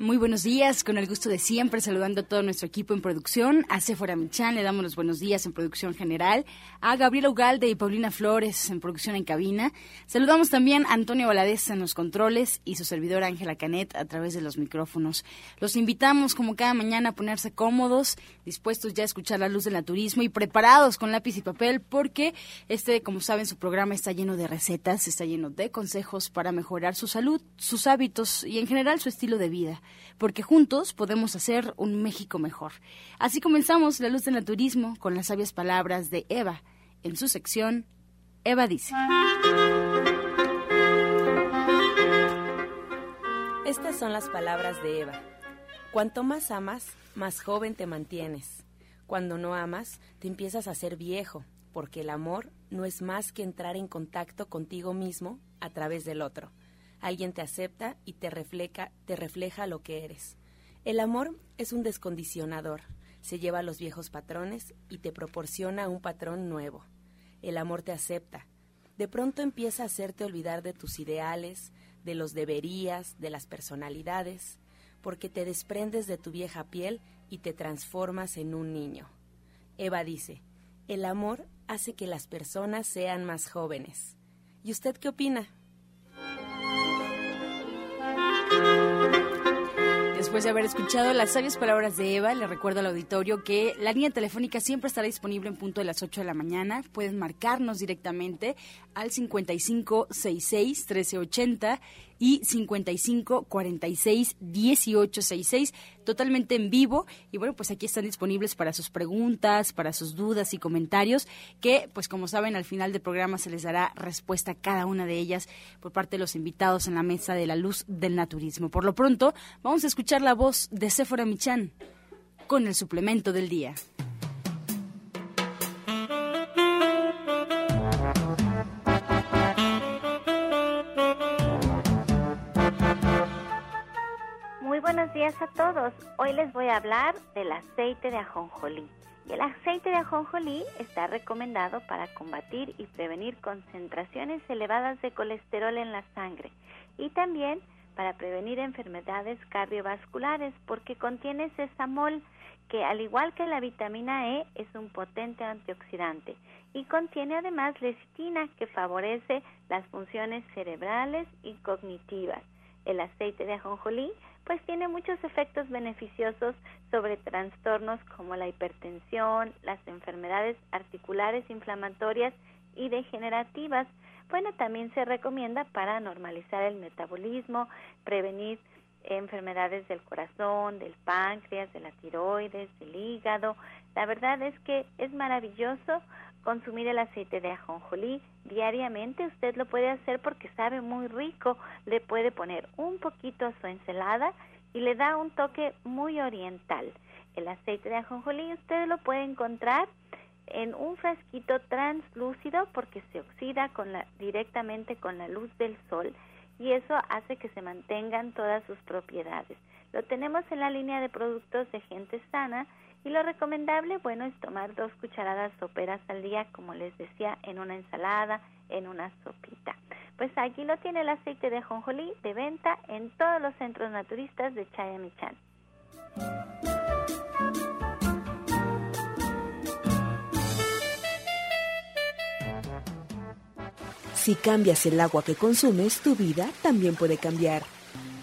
Muy buenos días, con el gusto de siempre, saludando a todo nuestro equipo en producción. A Sephora Michan le damos los buenos días en producción general. A Gabriela Ugalde y Paulina Flores en producción en cabina. Saludamos también a Antonio Valadez en los controles y su servidora Ángela Canet a través de los micrófonos. Los invitamos, como cada mañana, a ponerse cómodos, dispuestos ya a escuchar la luz del naturismo y preparados con lápiz y papel, porque este, como saben, su programa está lleno de recetas, está lleno de consejos para mejorar su salud, sus hábitos y en general su estilo de vida porque juntos podemos hacer un México mejor. Así comenzamos La Luz del Naturismo con las sabias palabras de Eva en su sección Eva dice. Estas son las palabras de Eva. Cuanto más amas, más joven te mantienes. Cuando no amas, te empiezas a ser viejo, porque el amor no es más que entrar en contacto contigo mismo a través del otro. Alguien te acepta y te refleja, te refleja lo que eres. El amor es un descondicionador. Se lleva a los viejos patrones y te proporciona un patrón nuevo. El amor te acepta. De pronto empieza a hacerte olvidar de tus ideales, de los deberías, de las personalidades, porque te desprendes de tu vieja piel y te transformas en un niño. Eva dice, el amor hace que las personas sean más jóvenes. ¿Y usted qué opina? Después de haber escuchado las sabias palabras de Eva, le recuerdo al auditorio que la línea telefónica siempre estará disponible en punto de las 8 de la mañana. Pueden marcarnos directamente al 5566 1380 y 55 46 18 66 totalmente en vivo. Y bueno pues aquí están disponibles para sus preguntas para sus dudas y comentarios que pues como saben al final del programa se les dará respuesta a cada una de ellas por parte de los invitados en la mesa de la luz del naturismo. Por lo pronto vamos a escuchar la voz de Sephora Michan con el suplemento del día. Buenos días a todos. Hoy les voy a hablar del aceite de ajonjolí. Y el aceite de ajonjolí está recomendado para combatir y prevenir concentraciones elevadas de colesterol en la sangre y también para prevenir enfermedades cardiovasculares porque contiene sesamol que al igual que la vitamina E es un potente antioxidante y contiene además lecitina que favorece las funciones cerebrales y cognitivas. El aceite de ajonjolí pues tiene muchos efectos beneficiosos sobre trastornos como la hipertensión, las enfermedades articulares inflamatorias y degenerativas. Bueno, también se recomienda para normalizar el metabolismo, prevenir enfermedades del corazón, del páncreas, de la tiroides, del hígado. La verdad es que es maravilloso consumir el aceite de ajonjolí diariamente. Usted lo puede hacer porque sabe muy rico. Le puede poner un poquito a su ensalada y le da un toque muy oriental. El aceite de ajonjolí usted lo puede encontrar en un frasquito translúcido porque se oxida con la, directamente con la luz del sol y eso hace que se mantengan todas sus propiedades. Lo tenemos en la línea de productos de gente sana y lo recomendable, bueno, es tomar dos cucharadas soperas al día, como les decía, en una ensalada, en una sopita. Pues aquí lo tiene el aceite de ajonjolí de venta en todos los centros naturistas de Chayamichán. Si cambias el agua que consumes, tu vida también puede cambiar.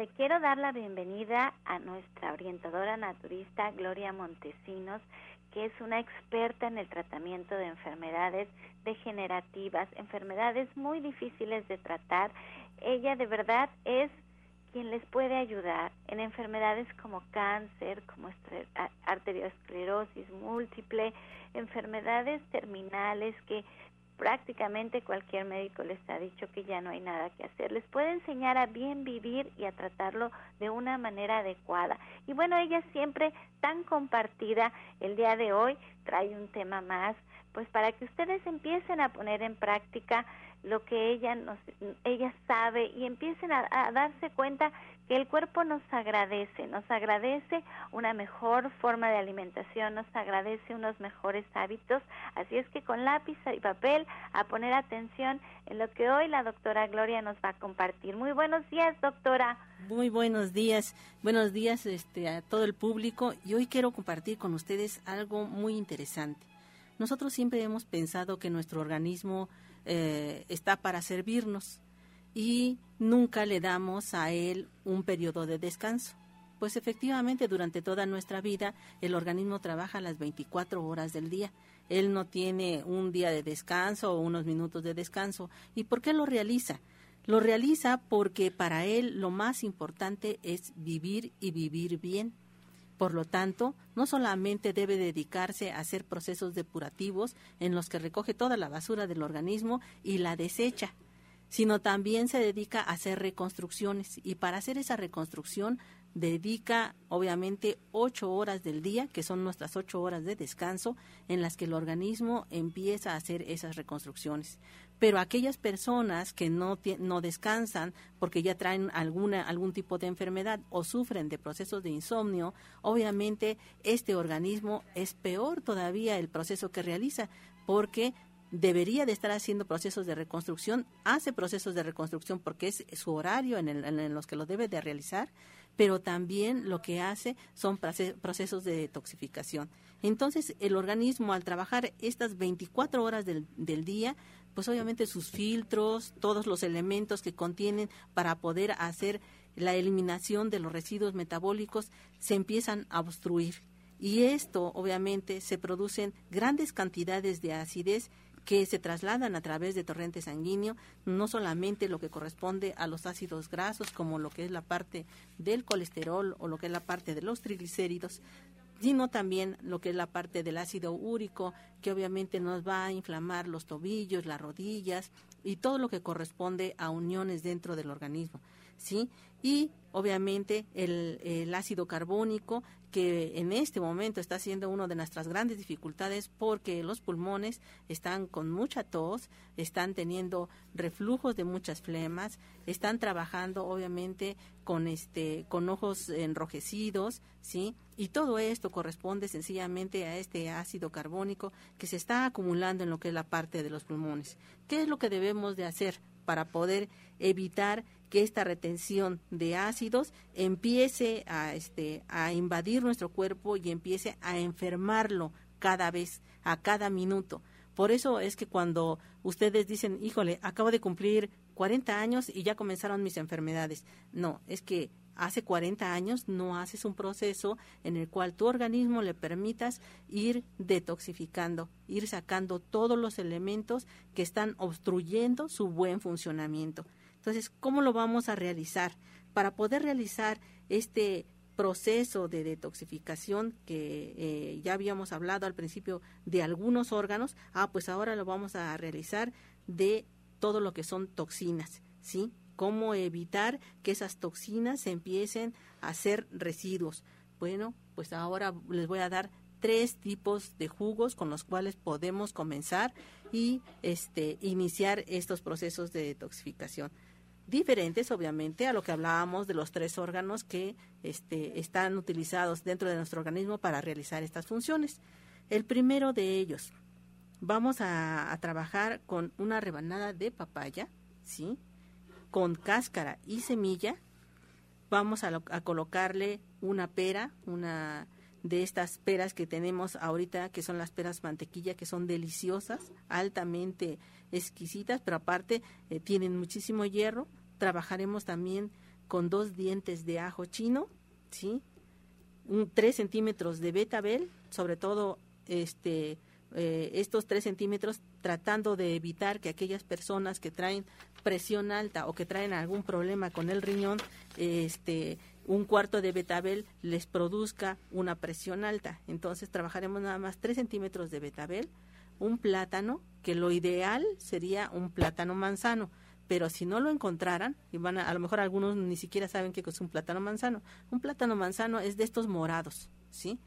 Le quiero dar la bienvenida a nuestra orientadora naturista Gloria Montesinos, que es una experta en el tratamiento de enfermedades degenerativas, enfermedades muy difíciles de tratar. Ella de verdad es quien les puede ayudar en enfermedades como cáncer, como arteriosclerosis múltiple, enfermedades terminales que prácticamente cualquier médico les ha dicho que ya no hay nada que hacer. Les puede enseñar a bien vivir y a tratarlo de una manera adecuada. Y bueno, ella siempre tan compartida, el día de hoy trae un tema más, pues para que ustedes empiecen a poner en práctica lo que ella nos, ella sabe y empiecen a, a darse cuenta que el cuerpo nos agradece, nos agradece una mejor forma de alimentación, nos agradece unos mejores hábitos, así es que con lápiz y papel a poner atención en lo que hoy la doctora Gloria nos va a compartir. Muy buenos días, doctora. Muy buenos días, buenos días este, a todo el público y hoy quiero compartir con ustedes algo muy interesante. Nosotros siempre hemos pensado que nuestro organismo eh, está para servirnos, y nunca le damos a él un periodo de descanso. Pues efectivamente durante toda nuestra vida el organismo trabaja las 24 horas del día. Él no tiene un día de descanso o unos minutos de descanso. ¿Y por qué lo realiza? Lo realiza porque para él lo más importante es vivir y vivir bien. Por lo tanto, no solamente debe dedicarse a hacer procesos depurativos en los que recoge toda la basura del organismo y la desecha, sino también se dedica a hacer reconstrucciones y para hacer esa reconstrucción dedica obviamente ocho horas del día, que son nuestras ocho horas de descanso, en las que el organismo empieza a hacer esas reconstrucciones. Pero aquellas personas que no, no descansan porque ya traen alguna, algún tipo de enfermedad o sufren de procesos de insomnio, obviamente este organismo es peor todavía el proceso que realiza porque debería de estar haciendo procesos de reconstrucción, hace procesos de reconstrucción porque es su horario en, en los que lo debe de realizar, pero también lo que hace son procesos de detoxificación. Entonces, el organismo al trabajar estas 24 horas del, del día, pues obviamente sus filtros, todos los elementos que contienen para poder hacer la eliminación de los residuos metabólicos se empiezan a obstruir. Y esto, obviamente, se producen grandes cantidades de acidez que se trasladan a través de torrente sanguíneo, no solamente lo que corresponde a los ácidos grasos, como lo que es la parte del colesterol o lo que es la parte de los triglicéridos, sino también lo que es la parte del ácido úrico, que obviamente nos va a inflamar los tobillos, las rodillas y todo lo que corresponde a uniones dentro del organismo, ¿sí? Y obviamente el, el ácido carbónico, que en este momento está siendo una de nuestras grandes dificultades porque los pulmones están con mucha tos, están teniendo reflujos de muchas flemas, están trabajando obviamente con este con ojos enrojecidos, ¿sí? Y todo esto corresponde sencillamente a este ácido carbónico que se está acumulando en lo que es la parte de los pulmones. ¿Qué es lo que debemos de hacer para poder evitar que esta retención de ácidos empiece a, este, a invadir nuestro cuerpo y empiece a enfermarlo cada vez, a cada minuto. Por eso es que cuando ustedes dicen, híjole, acabo de cumplir 40 años y ya comenzaron mis enfermedades. No, es que hace 40 años no haces un proceso en el cual tu organismo le permitas ir detoxificando, ir sacando todos los elementos que están obstruyendo su buen funcionamiento. Entonces, ¿cómo lo vamos a realizar? Para poder realizar este proceso de detoxificación que eh, ya habíamos hablado al principio de algunos órganos, ah, pues ahora lo vamos a realizar de todo lo que son toxinas, ¿sí? Cómo evitar que esas toxinas empiecen a ser residuos. Bueno, pues ahora les voy a dar tres tipos de jugos con los cuales podemos comenzar y este iniciar estos procesos de detoxificación diferentes obviamente a lo que hablábamos de los tres órganos que este, están utilizados dentro de nuestro organismo para realizar estas funciones. El primero de ellos, vamos a, trabajar con una rebanada de papaya, ¿sí? Con cáscara y semilla. Vamos a, colocarle una pera, una de estas peras que tenemos ahorita, que son las peras mantequilla, que son deliciosas, altamente exquisitas, pero aparte eh, tienen muchísimo hierro trabajaremos también con dos dientes de ajo chino, ¿sí? Un, tres centímetros de betabel, sobre todo este, eh, estos tres centímetros tratando de evitar que aquellas personas que traen presión alta o que traen algún problema con el riñón, este, un cuarto de betabel les produzca una presión alta. Entonces trabajaremos nada más tres centímetros de betabel, un plátano, que lo ideal sería un plátano manzano, pero si no lo encontraran, y van a, a lo mejor algunos ni siquiera saben qué es un plátano manzano. Un plátano manzano es de estos morados, ¿sí?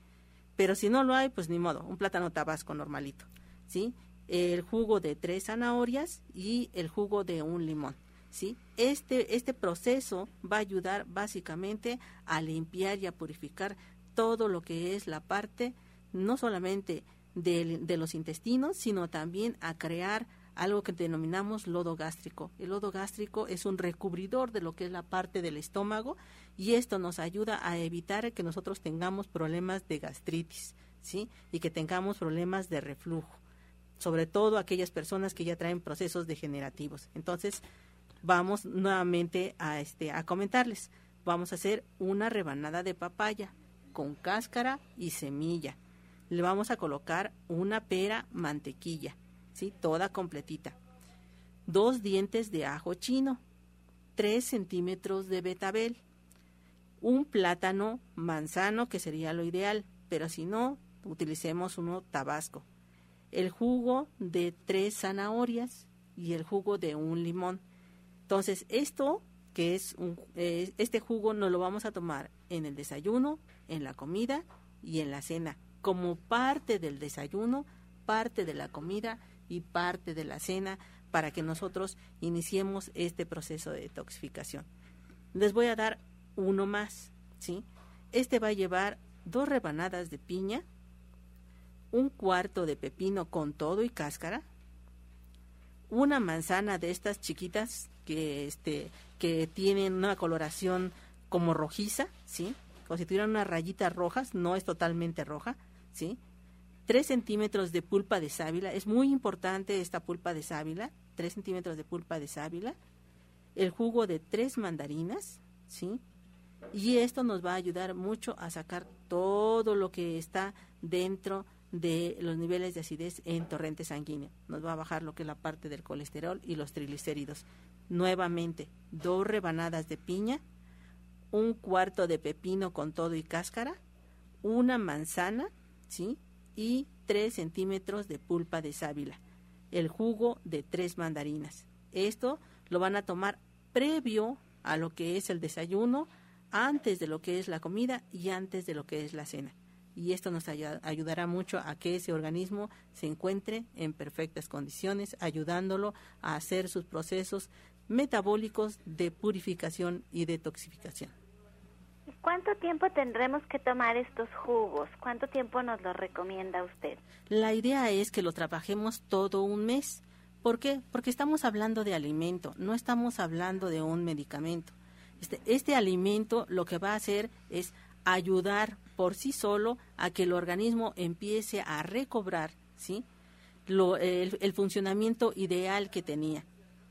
Pero si no lo hay, pues ni modo, un plátano tabasco normalito, ¿sí? El jugo de tres zanahorias y el jugo de un limón. ¿sí? Este, este proceso va a ayudar básicamente a limpiar y a purificar todo lo que es la parte, no solamente de, de los intestinos, sino también a crear algo que denominamos lodo gástrico. El lodo gástrico es un recubridor de lo que es la parte del estómago y esto nos ayuda a evitar que nosotros tengamos problemas de gastritis, ¿sí? Y que tengamos problemas de reflujo, sobre todo aquellas personas que ya traen procesos degenerativos. Entonces, vamos nuevamente a este a comentarles. Vamos a hacer una rebanada de papaya con cáscara y semilla. Le vamos a colocar una pera mantequilla, ¿sí? Toda completita. Dos dientes de ajo chino, tres centímetros de betabel, un plátano manzano, que sería lo ideal, pero si no, utilicemos uno tabasco. El jugo de tres zanahorias y el jugo de un limón entonces, esto que es un, eh, este jugo nos lo vamos a tomar en el desayuno, en la comida y en la cena, como parte del desayuno, parte de la comida y parte de la cena para que nosotros iniciemos este proceso de detoxificación. Les voy a dar uno más, ¿sí? Este va a llevar dos rebanadas de piña, un cuarto de pepino con todo y cáscara, una manzana de estas chiquitas que este que tienen una coloración como rojiza, ¿sí? Como si tuvieran unas rayitas rojas, no es totalmente roja, ¿sí? Tres centímetros de pulpa de sábila, es muy importante esta pulpa de sábila, tres centímetros de pulpa de sábila, el jugo de tres mandarinas, ¿sí? Y esto nos va a ayudar mucho a sacar todo lo que está dentro de los niveles de acidez en torrente sanguíneo. Nos va a bajar lo que es la parte del colesterol y los triglicéridos. Nuevamente, dos rebanadas de piña, un cuarto de pepino con todo y cáscara, una manzana, ¿sí? Y tres centímetros de pulpa de sábila, el jugo de tres mandarinas. Esto lo van a tomar previo a lo que es el desayuno, antes de lo que es la comida y antes de lo que es la cena. Y esto nos ayudará mucho a que ese organismo se encuentre en perfectas condiciones, ayudándolo a hacer sus procesos metabólicos de purificación y detoxificación. ¿Cuánto tiempo tendremos que tomar estos jugos? ¿Cuánto tiempo nos lo recomienda usted? La idea es que lo trabajemos todo un mes. ¿Por qué? Porque estamos hablando de alimento, no estamos hablando de un medicamento. Este, este alimento lo que va a hacer es ayudar por sí solo a que el organismo empiece a recobrar ¿sí? Lo, el funcionamiento ideal que tenía.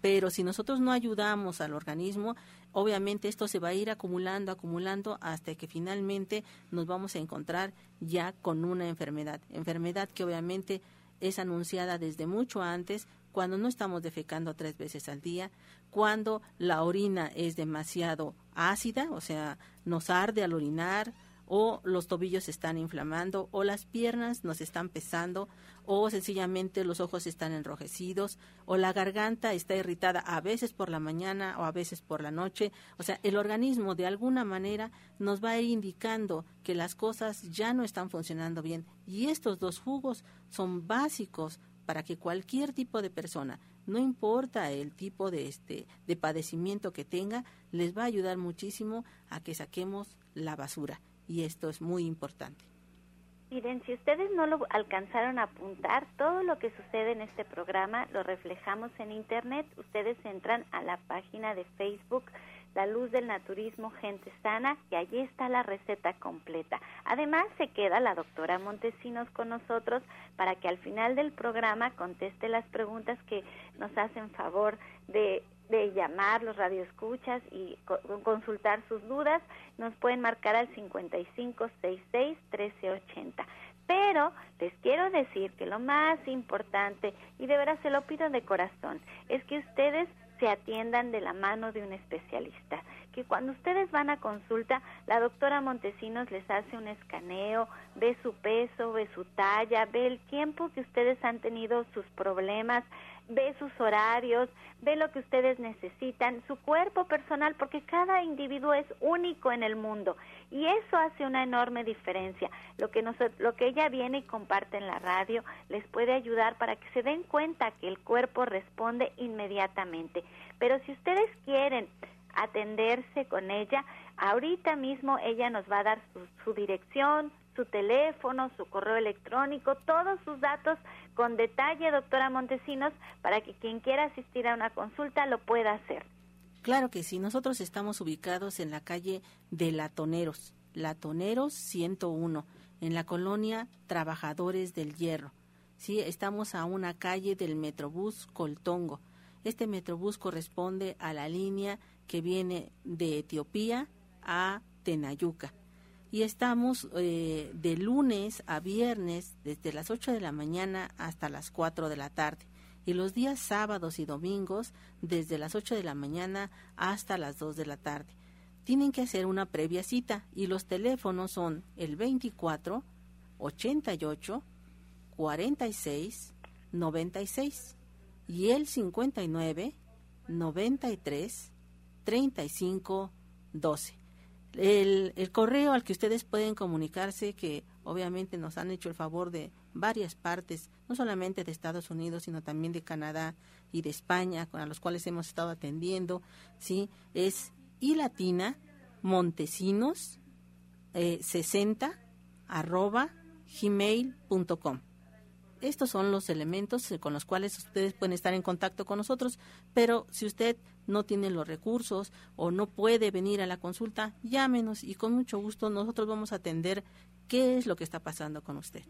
Pero si nosotros no ayudamos al organismo, obviamente esto se va a ir acumulando, acumulando hasta que finalmente nos vamos a encontrar ya con una enfermedad. Enfermedad que obviamente es anunciada desde mucho antes, cuando no estamos defecando tres veces al día, cuando la orina es demasiado ácida, o sea, nos arde al orinar, o los tobillos están inflamando, o las piernas nos están pesando, o sencillamente los ojos están enrojecidos, o la garganta está irritada a veces por la mañana o a veces por la noche. O sea, el organismo de alguna manera nos va a ir indicando que las cosas ya no están funcionando bien. Y estos dos jugos son básicos para que cualquier tipo de persona, no importa el tipo de este de padecimiento que tenga, les va a ayudar muchísimo a que saquemos la basura y esto es muy importante. Miren, si ustedes no lo alcanzaron a apuntar, todo lo que sucede en este programa lo reflejamos en Internet. Ustedes entran a la página de Facebook La Luz del Naturismo Gente Sana y allí está la receta completa. Además, se queda la doctora Montesinos con nosotros para que al final del programa conteste las preguntas que nos hacen favor de de llamar los radioescuchas y consultar sus dudas, nos pueden marcar al 5566 1380. Pero les quiero decir que lo más importante, y de veras se lo pido de corazón, es que ustedes se atiendan de la mano de un especialista. Que cuando ustedes van a consulta, la doctora Montesinos les hace un escaneo, ve su peso, ve su talla, ve el tiempo que ustedes han tenido sus problemas, ve sus horarios, ve lo que ustedes necesitan, su cuerpo personal, porque cada individuo es único en el mundo y eso hace una enorme diferencia. Lo que, lo que ella viene y comparte en la radio les puede ayudar para que se den cuenta que el cuerpo responde inmediatamente. Pero si ustedes quieren atenderse con ella, ahorita mismo ella nos va a dar su dirección, su teléfono, su correo electrónico, todos sus datos con detalle, doctora Montesinos, para que quien quiera asistir a una consulta lo pueda hacer. Claro que sí, nosotros estamos ubicados en la calle de Latoneros, Latoneros 101, en la colonia Trabajadores del Hierro. Sí, estamos a una calle del Metrobús Coltongo. Este Metrobús corresponde a la línea que viene de Etiopía a Tenayuca y estamos eh, de lunes a viernes desde las 8 de la mañana hasta las 4 de la tarde y los días sábados y domingos desde las 8 de la mañana hasta las 2 de la tarde. Tienen que hacer una previa cita y los teléfonos son el 24 88 46 96 y el 59 93 35 12 el, el, correo al que ustedes pueden comunicarse, que obviamente nos han hecho el favor de varias partes, no solamente de Estados Unidos, sino también de Canadá y de España, con a los cuales hemos estado atendiendo, sí, es y latina montesinos eh, 60 arroba gmail.com. Estos son los elementos eh, con los cuales ustedes pueden estar en contacto con nosotros, pero si usted no tiene los recursos o no puede venir a la consulta, llámenos y con mucho gusto nosotros vamos a atender qué es lo que está pasando con usted.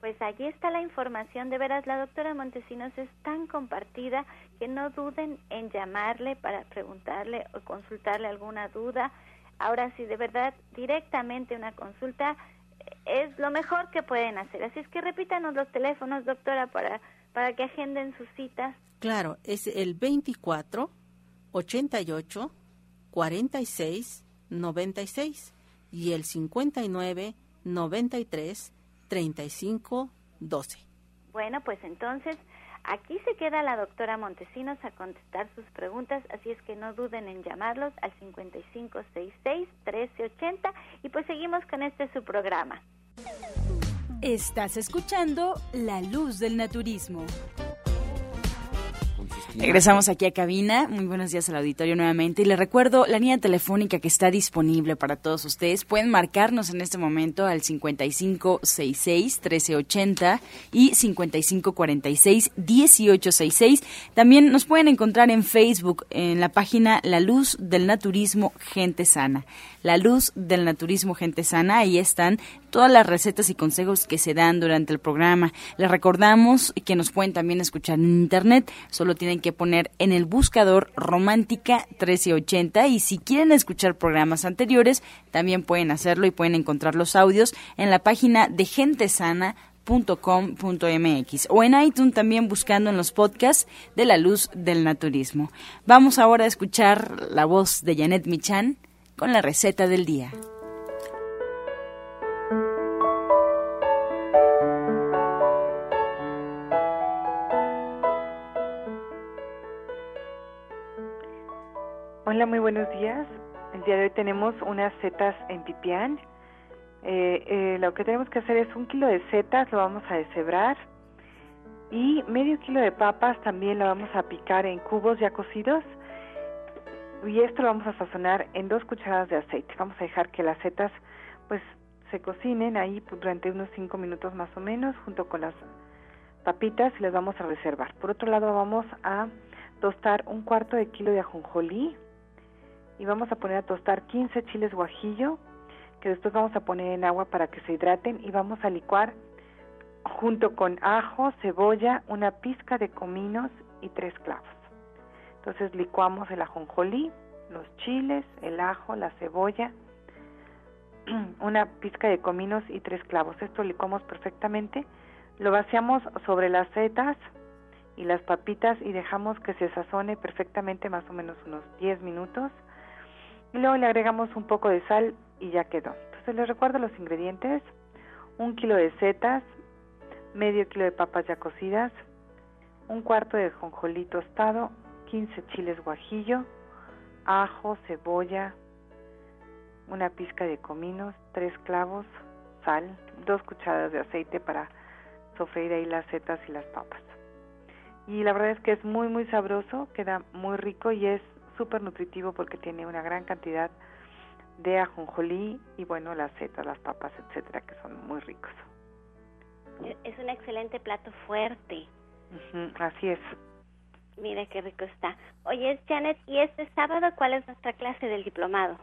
Pues allí está la información, de veras la doctora Montesinos es tan compartida que no duden en llamarle para preguntarle o consultarle alguna duda. Ahora sí, de verdad, directamente una consulta es lo mejor que pueden hacer. Así es que repítanos los teléfonos, doctora, para, para que agenden sus citas. Claro, es el 24 88 46 96 y el 59 93 35 12. Bueno, pues entonces Aquí se queda la doctora Montesinos a contestar sus preguntas, así es que no duden en llamarlos al 5566-1380 y pues seguimos con este su programa. Estás escuchando La Luz del Naturismo. Regresamos aquí a cabina. Muy buenos días al auditorio nuevamente. Y les recuerdo la línea telefónica que está disponible para todos ustedes. Pueden marcarnos en este momento al 5566-1380 y 5546-1866. También nos pueden encontrar en Facebook en la página La Luz del Naturismo Gente Sana. La Luz del Naturismo Gente Sana. Ahí están todas las recetas y consejos que se dan durante el programa. Les recordamos que nos pueden también escuchar en Internet. Solo tienen que poner en el buscador Romántica 1380 y si quieren escuchar programas anteriores, también pueden hacerlo y pueden encontrar los audios en la página de gentesana.com.mx o en iTunes también buscando en los podcasts de la luz del naturismo. Vamos ahora a escuchar la voz de Janet Michan con la receta del día. Buenos días. El día de hoy tenemos unas setas en pipián. Eh, eh, lo que tenemos que hacer es un kilo de setas, lo vamos a deshebrar. Y medio kilo de papas también lo vamos a picar en cubos ya cocidos. Y esto lo vamos a sazonar en dos cucharadas de aceite. Vamos a dejar que las setas pues se cocinen ahí durante unos cinco minutos más o menos junto con las papitas y las vamos a reservar. Por otro lado vamos a tostar un cuarto de kilo de ajonjolí y vamos a poner a tostar 15 chiles guajillo que después vamos a poner en agua para que se hidraten y vamos a licuar junto con ajo, cebolla, una pizca de cominos y tres clavos. Entonces licuamos el ajonjolí, los chiles, el ajo, la cebolla, una pizca de cominos y tres clavos. Esto licuamos perfectamente. Lo vaciamos sobre las setas y las papitas y dejamos que se sazone perfectamente más o menos unos 10 minutos. Y luego le agregamos un poco de sal y ya quedó. Entonces les recuerdo los ingredientes. Un kilo de setas, medio kilo de papas ya cocidas, un cuarto de jonjolí tostado, 15 chiles guajillo, ajo, cebolla, una pizca de cominos, tres clavos, sal, dos cucharadas de aceite para sofreír ahí las setas y las papas. Y la verdad es que es muy muy sabroso, queda muy rico y es súper nutritivo porque tiene una gran cantidad de ajonjolí y bueno, las setas, las papas, etcétera, que son muy ricos. Es un excelente plato fuerte. así es. Mire qué rico está. Oye, Janet, ¿y este sábado cuál es nuestra clase del diplomado?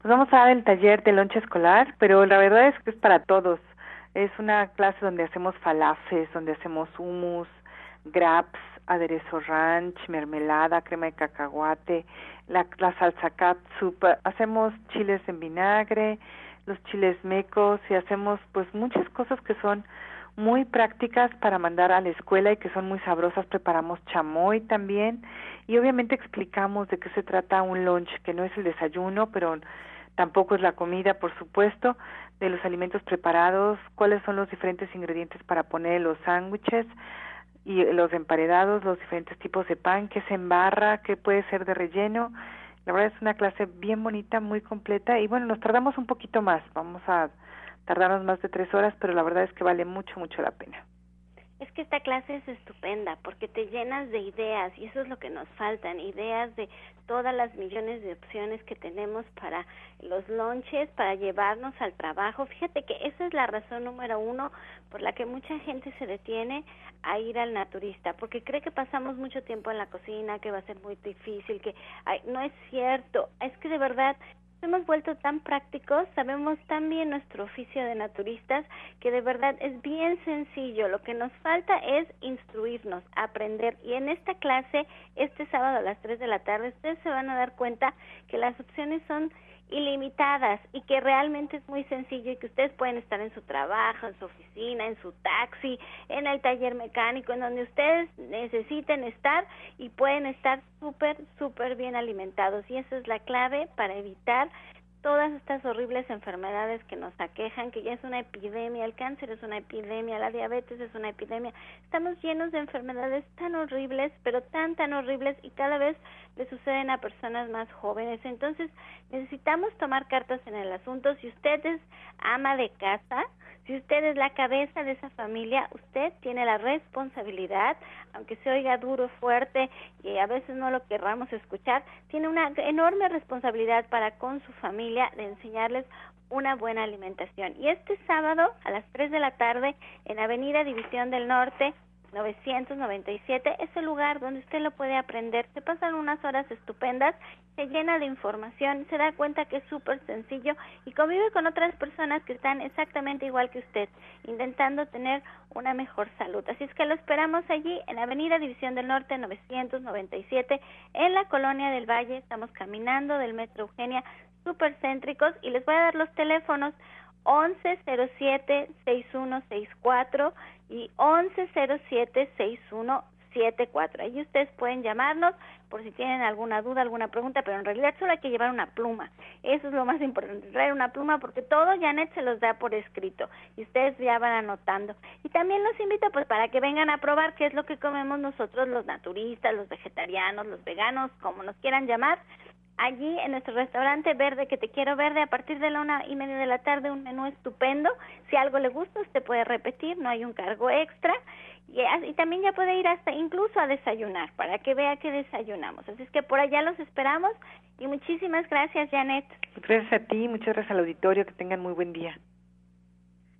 Pues vamos a dar el taller de lonche escolar, pero la verdad es que es para todos. Es una clase donde hacemos falafes, donde hacemos hummus, graps, aderezo ranch, mermelada, crema de cacahuate, la, la salsa catsup, hacemos chiles en vinagre, los chiles mecos y hacemos pues muchas cosas que son muy prácticas para mandar a la escuela y que son muy sabrosas. Preparamos chamoy también y obviamente explicamos de qué se trata un lunch, que no es el desayuno, pero tampoco es la comida, por supuesto, de los alimentos preparados, cuáles son los diferentes ingredientes para poner los sándwiches y los emparedados, los diferentes tipos de pan, qué se embarra, qué puede ser de relleno. La verdad es una clase bien bonita, muy completa y bueno, nos tardamos un poquito más, vamos a tardarnos más de tres horas, pero la verdad es que vale mucho, mucho la pena. Es que esta clase es estupenda porque te llenas de ideas y eso es lo que nos faltan, ideas de todas las millones de opciones que tenemos para los lonches, para llevarnos al trabajo. Fíjate que esa es la razón número uno por la que mucha gente se detiene a ir al naturista, porque cree que pasamos mucho tiempo en la cocina, que va a ser muy difícil, que no es cierto, es que de verdad hemos vuelto tan prácticos, sabemos tan bien nuestro oficio de naturistas que de verdad es bien sencillo. Lo que nos falta es instruirnos, aprender. Y en esta clase, este sábado a las 3 de la tarde, ustedes se van a dar cuenta que las opciones son ilimitadas y que realmente es muy sencillo y que ustedes pueden estar en su trabajo, en su oficina, en su taxi, en el taller mecánico, en donde ustedes necesiten estar y pueden estar súper, súper bien alimentados. Y esa es la clave para evitar todas estas horribles enfermedades que nos aquejan, que ya es una epidemia, el cáncer es una epidemia, la diabetes es una epidemia. Estamos llenos de enfermedades tan horribles, pero tan, tan horribles y cada vez le suceden a personas más jóvenes. Entonces, necesitamos tomar cartas en el asunto. Si usted es ama de casa, si usted es la cabeza de esa familia, usted tiene la responsabilidad, aunque se oiga duro, fuerte y a veces no lo querramos escuchar, tiene una enorme responsabilidad para con su familia de enseñarles una buena alimentación. Y este sábado a las 3 de la tarde en Avenida División del Norte, 997 es el lugar donde usted lo puede aprender. Se pasan unas horas estupendas, se llena de información, se da cuenta que es súper sencillo y convive con otras personas que están exactamente igual que usted, intentando tener una mejor salud. Así es que lo esperamos allí en Avenida División del Norte 997 en la Colonia del Valle. Estamos caminando del Metro Eugenia, súper céntricos y les voy a dar los teléfonos 1107-6164 y 1107-6174. Ahí ustedes pueden llamarnos por si tienen alguna duda, alguna pregunta, pero en realidad solo hay que llevar una pluma. Eso es lo más importante, traer una pluma porque todo Janet se los da por escrito y ustedes ya van anotando. Y también los invito pues para que vengan a probar qué es lo que comemos nosotros los naturistas, los vegetarianos, los veganos, como nos quieran llamar allí en nuestro restaurante Verde, que te quiero verde, a partir de la una y media de la tarde, un menú estupendo. Si algo le gusta, usted puede repetir, no hay un cargo extra. Y, también ya puede ir hasta incluso a desayunar, para que vea que desayunamos. Así es que por allá los esperamos. Y muchísimas gracias, Janet. Gracias a ti, muchas gracias al auditorio, que tengan muy buen día.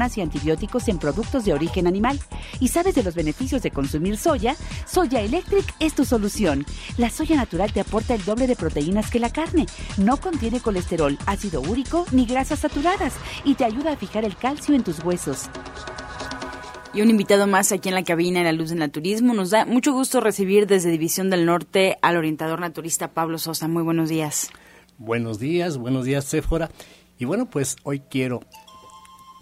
y antibióticos en productos de origen animal y sabes de los beneficios de consumir soya, Soya Electric es tu solución. La soya natural te aporta el doble de proteínas que la carne, no contiene colesterol, ácido úrico ni grasas saturadas y te ayuda a fijar el calcio en tus huesos. Y un invitado más aquí en la cabina en la luz del naturismo. Nos da mucho gusto recibir desde División del Norte al orientador naturista Pablo Sosa. Muy buenos días. Buenos días, buenos días, Sephora. Y bueno, pues hoy quiero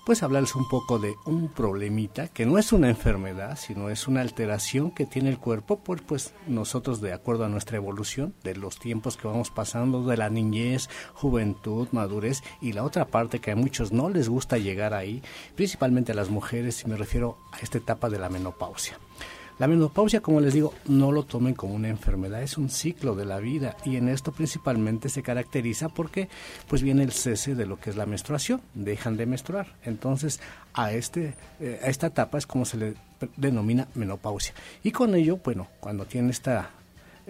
pues hablarles un poco de un problemita que no es una enfermedad, sino es una alteración que tiene el cuerpo, por pues nosotros de acuerdo a nuestra evolución, de los tiempos que vamos pasando, de la niñez, juventud, madurez y la otra parte que a muchos no les gusta llegar ahí, principalmente a las mujeres, y me refiero a esta etapa de la menopausia. La menopausia, como les digo, no lo tomen como una enfermedad, es un ciclo de la vida y en esto principalmente se caracteriza porque pues viene el cese de lo que es la menstruación, dejan de menstruar. Entonces, a este eh, a esta etapa es como se le denomina menopausia. Y con ello, bueno, cuando tiene esta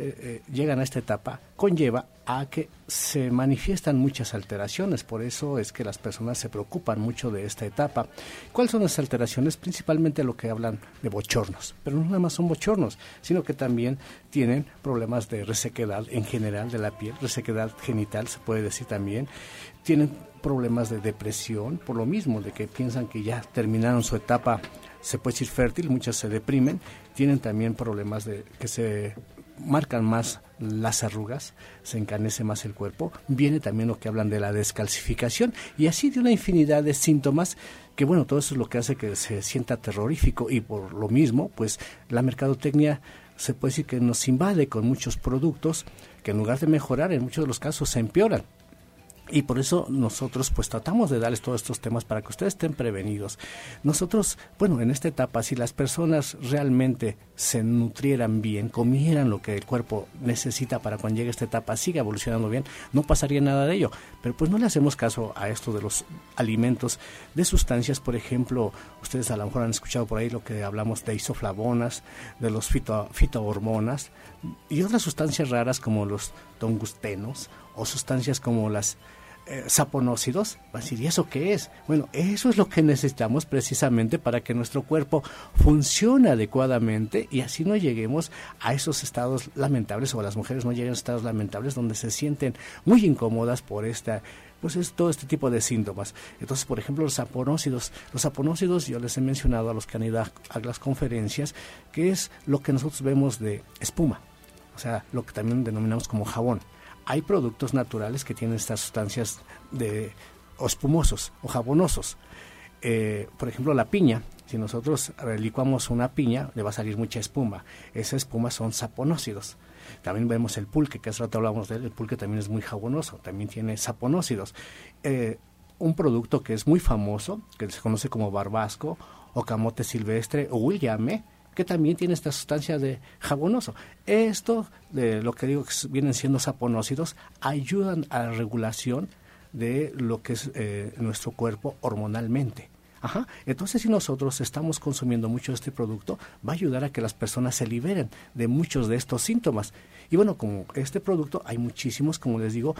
eh, eh, llegan a esta etapa conlleva a que se manifiestan muchas alteraciones, por eso es que las personas se preocupan mucho de esta etapa. ¿Cuáles son las alteraciones? Principalmente lo que hablan de bochornos, pero no nada más son bochornos, sino que también tienen problemas de resequedad en general de la piel, resequedad genital se puede decir también, tienen problemas de depresión, por lo mismo, de que piensan que ya terminaron su etapa, se puede decir fértil, muchas se deprimen, tienen también problemas de que se marcan más las arrugas, se encanece más el cuerpo, viene también lo que hablan de la descalcificación y así de una infinidad de síntomas que bueno, todo eso es lo que hace que se sienta terrorífico y por lo mismo, pues la mercadotecnia se puede decir que nos invade con muchos productos que en lugar de mejorar, en muchos de los casos se empeoran. Y por eso nosotros pues tratamos de darles todos estos temas para que ustedes estén prevenidos. Nosotros, bueno, en esta etapa, si las personas realmente se nutrieran bien, comieran lo que el cuerpo necesita para cuando llegue esta etapa, siga evolucionando bien, no pasaría nada de ello. Pero pues no le hacemos caso a esto de los alimentos, de sustancias, por ejemplo, ustedes a lo mejor han escuchado por ahí lo que hablamos de isoflavonas, de los fito, fitohormonas y otras sustancias raras como los tongustenos o sustancias como las eh, saponócidos, va a decir, ¿y eso qué es? Bueno, eso es lo que necesitamos precisamente para que nuestro cuerpo funcione adecuadamente y así no lleguemos a esos estados lamentables o las mujeres no lleguen a estados lamentables donde se sienten muy incómodas por esta pues es todo este tipo de síntomas. Entonces, por ejemplo, los saponócidos. Los saponócidos, yo les he mencionado a los que han ido a, a las conferencias, que es lo que nosotros vemos de espuma, o sea, lo que también denominamos como jabón hay productos naturales que tienen estas sustancias de espumosos o jabonosos. Eh, por ejemplo, la piña. Si nosotros licuamos una piña, le va a salir mucha espuma. Esa espuma son saponócidos. También vemos el pulque, que hace rato hablamos de él. El pulque también es muy jabonoso, también tiene saponócidos. Eh, un producto que es muy famoso, que se conoce como barbasco o camote silvestre o williame, que también tiene esta sustancia de jabonoso. Esto, de lo que digo que vienen siendo saponócidos, ayudan a la regulación de lo que es eh, nuestro cuerpo hormonalmente. Ajá. Entonces, si nosotros estamos consumiendo mucho de este producto, va a ayudar a que las personas se liberen de muchos de estos síntomas. Y bueno, como este producto hay muchísimos, como les digo,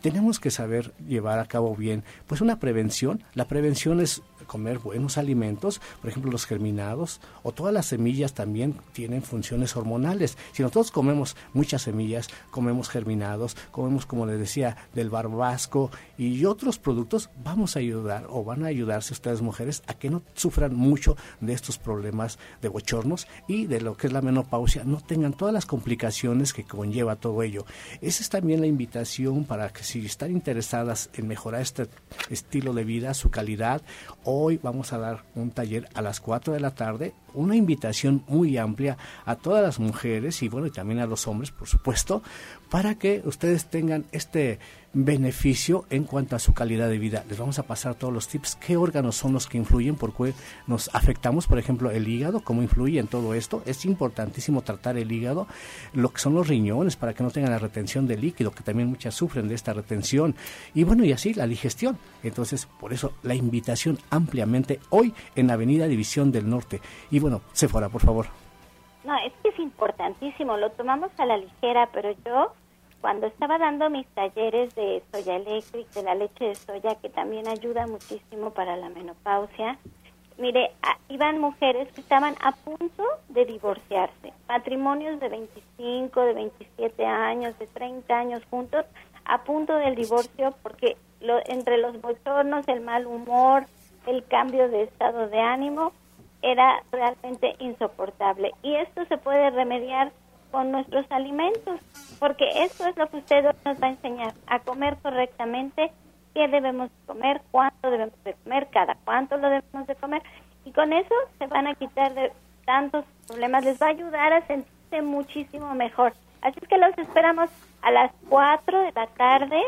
tenemos que saber llevar a cabo bien, pues una prevención. La prevención es comer buenos alimentos, por ejemplo los germinados o todas las semillas también tienen funciones hormonales. Si nosotros comemos muchas semillas, comemos germinados, comemos como les decía del barbasco y otros productos, vamos a ayudar o van a ayudarse ustedes mujeres a que no sufran mucho de estos problemas de bochornos y de lo que es la menopausia, no tengan todas las complicaciones que conlleva todo ello. Esa es también la invitación para que si están interesadas en mejorar este estilo de vida, su calidad Hoy vamos a dar un taller a las 4 de la tarde, una invitación muy amplia a todas las mujeres y bueno, y también a los hombres, por supuesto, para que ustedes tengan este beneficio en cuanto a su calidad de vida. Les vamos a pasar todos los tips, qué órganos son los que influyen, por qué nos afectamos, por ejemplo, el hígado, cómo influye en todo esto. Es importantísimo tratar el hígado, lo que son los riñones para que no tengan la retención de líquido, que también muchas sufren de esta retención. Y bueno, y así la digestión. Entonces, por eso la invitación ampliamente hoy en Avenida División del Norte. Y bueno, fuera por favor. No, es que es importantísimo, lo tomamos a la ligera, pero yo cuando estaba dando mis talleres de soya electric, de la leche de soya, que también ayuda muchísimo para la menopausia, mire, iban mujeres que estaban a punto de divorciarse, matrimonios de 25, de 27 años, de 30 años juntos, a punto del divorcio porque lo, entre los bochornos, el mal humor, el cambio de estado de ánimo, era realmente insoportable. Y esto se puede remediar con nuestros alimentos, porque eso es lo que usted nos va a enseñar, a comer correctamente, qué debemos comer, cuánto debemos de comer, cada cuánto lo debemos de comer, y con eso se van a quitar de tantos problemas, les va a ayudar a sentirse muchísimo mejor. Así que los esperamos a las 4 de la tarde,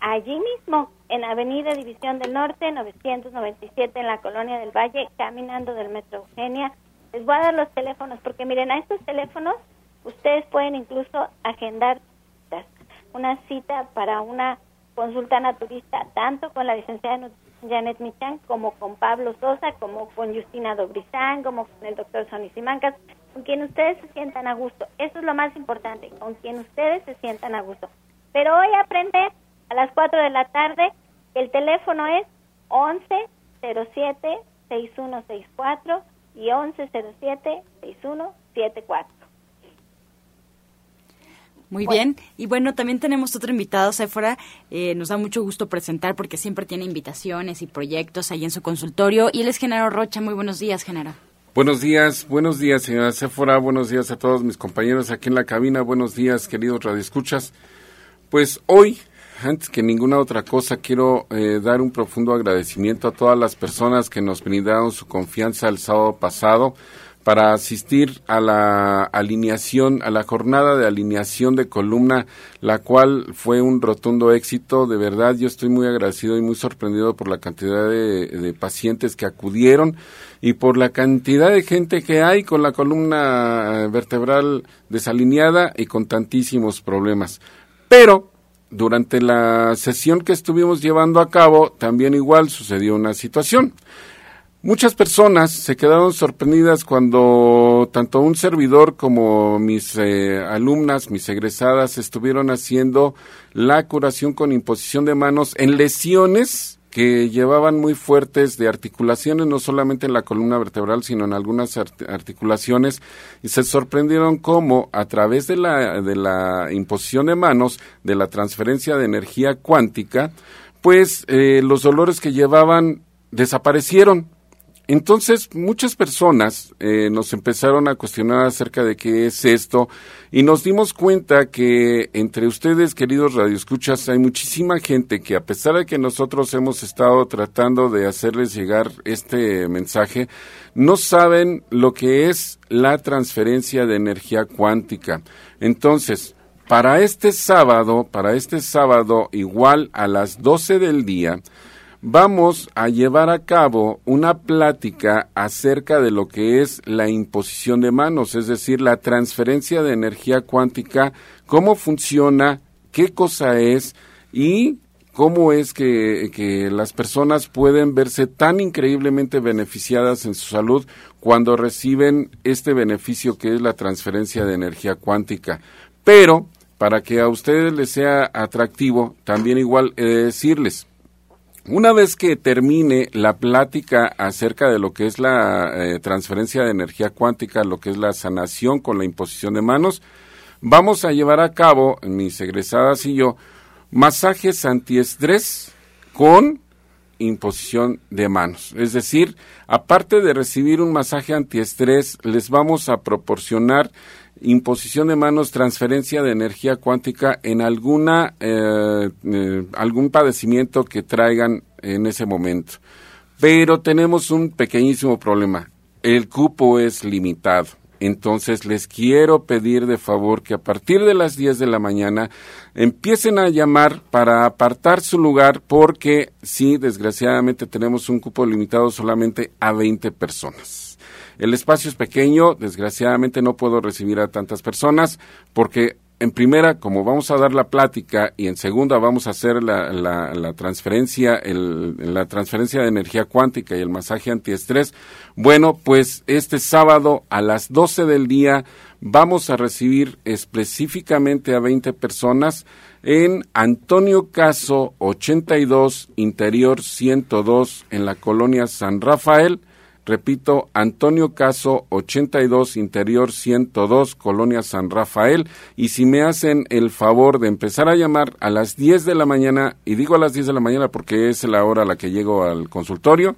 allí mismo, en Avenida División del Norte, 997, en la Colonia del Valle, caminando del Metro Eugenia. Les voy a dar los teléfonos, porque miren, a estos teléfonos Ustedes pueden incluso agendar una cita para una consulta naturista, tanto con la licenciada Janet Michan, como con Pablo Sosa, como con Justina Dobrizán, como con el doctor Sonny Simancas, con quien ustedes se sientan a gusto. Eso es lo más importante, con quien ustedes se sientan a gusto. Pero hoy aprende a las 4 de la tarde, el teléfono es 1107 6164 y 1107 6174. Muy bien. Y bueno, también tenemos otro invitado, Sephora. Eh, nos da mucho gusto presentar porque siempre tiene invitaciones y proyectos ahí en su consultorio. Y él es Genaro Rocha. Muy buenos días, Genaro. Buenos días, buenos días, señora Sephora. Buenos días a todos mis compañeros aquí en la cabina. Buenos días, queridos radioescuchas. Pues hoy, antes que ninguna otra cosa, quiero eh, dar un profundo agradecimiento a todas las personas que nos brindaron su confianza el sábado pasado para asistir a la alineación, a la jornada de alineación de columna, la cual fue un rotundo éxito. De verdad, yo estoy muy agradecido y muy sorprendido por la cantidad de, pacientes que acudieron y por la cantidad de gente que hay con la columna vertebral desalineada y con tantísimos problemas. Pero durante la sesión que estuvimos llevando a cabo, también igual sucedió una situación. Muchas personas se quedaron sorprendidas cuando tanto un servidor como mis eh, alumnas, mis egresadas, estuvieron haciendo la curación con imposición de manos en lesiones que llevaban muy fuertes de articulaciones, no solamente en la columna vertebral, sino en algunas articulaciones, y se sorprendieron cómo a través de la, de la imposición de manos, de la transferencia de energía cuántica, pues eh, los dolores que llevaban desaparecieron entonces, muchas personas eh, nos empezaron a cuestionar acerca de qué es esto y nos dimos cuenta que entre ustedes, queridos radioescuchas, hay muchísima gente que a pesar de que nosotros hemos estado tratando de hacerles llegar este mensaje, no saben lo que es la transferencia de energía cuántica. Entonces, para este sábado, para este sábado igual a las 12 del día, vamos a llevar a cabo una plática acerca de lo que es la imposición de manos, es decir, la transferencia de energía cuántica, cómo funciona, qué cosa es y cómo es que, las personas pueden verse tan increíblemente beneficiadas en su salud cuando reciben este beneficio que es la transferencia de energía cuántica. Pero, para que a ustedes les sea atractivo, también igual he de decirles, una vez que termine la plática acerca de lo que es la eh, transferencia de energía cuántica, lo que es la sanación con la imposición de manos, vamos a llevar a cabo, mis egresadas y yo, masajes antiestrés con imposición de manos. Es decir, aparte de recibir un masaje antiestrés, les vamos a proporcionar imposición de manos, transferencia de energía cuántica en alguna eh, eh, algún padecimiento que traigan en ese momento. Pero tenemos un pequeñísimo problema. El cupo es limitado. Entonces les quiero pedir de favor que a partir de las 10 de la mañana empiecen a llamar para apartar su lugar porque sí, desgraciadamente tenemos un cupo limitado solamente a 20 personas. El espacio es pequeño, desgraciadamente no puedo recibir a tantas personas porque en primera, como vamos a dar la plática y en segunda vamos a hacer la, transferencia, el, la transferencia de energía cuántica y el masaje antiestrés, bueno, pues este sábado a las 12 del día vamos a recibir específicamente a 20 personas en Antonio Caso 82, Interior 102, en la colonia San Rafael. Repito, Antonio Caso 82, Interior 102, Colonia San Rafael. Y si me hacen el favor de empezar a llamar a las 10 de la mañana, y digo a las 10 de la mañana porque es la hora a la que llego al consultorio,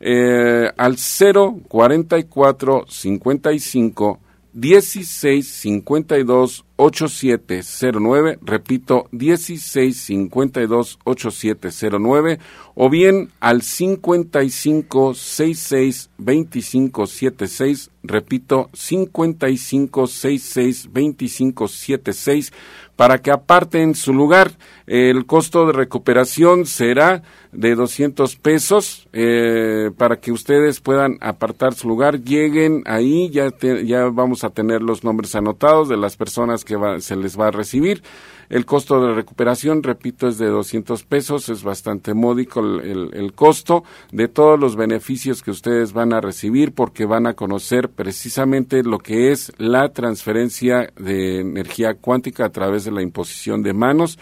eh, al 044 55 16 52 8709, repito, 16 52 8709 o bien al 55 66 25 76, repito, 55 66 25 76 para que aparten su lugar. El costo de recuperación será de 200 pesos eh, para que ustedes puedan apartar su lugar. Lleguen ahí, ya, ya vamos a tener los nombres anotados de las personas que se les va a recibir. El costo de recuperación, repito, es de 200 pesos, es bastante módico el, el, costo de todos los beneficios que ustedes van a recibir porque van a conocer precisamente lo que es la transferencia de energía cuántica a través de la imposición de manos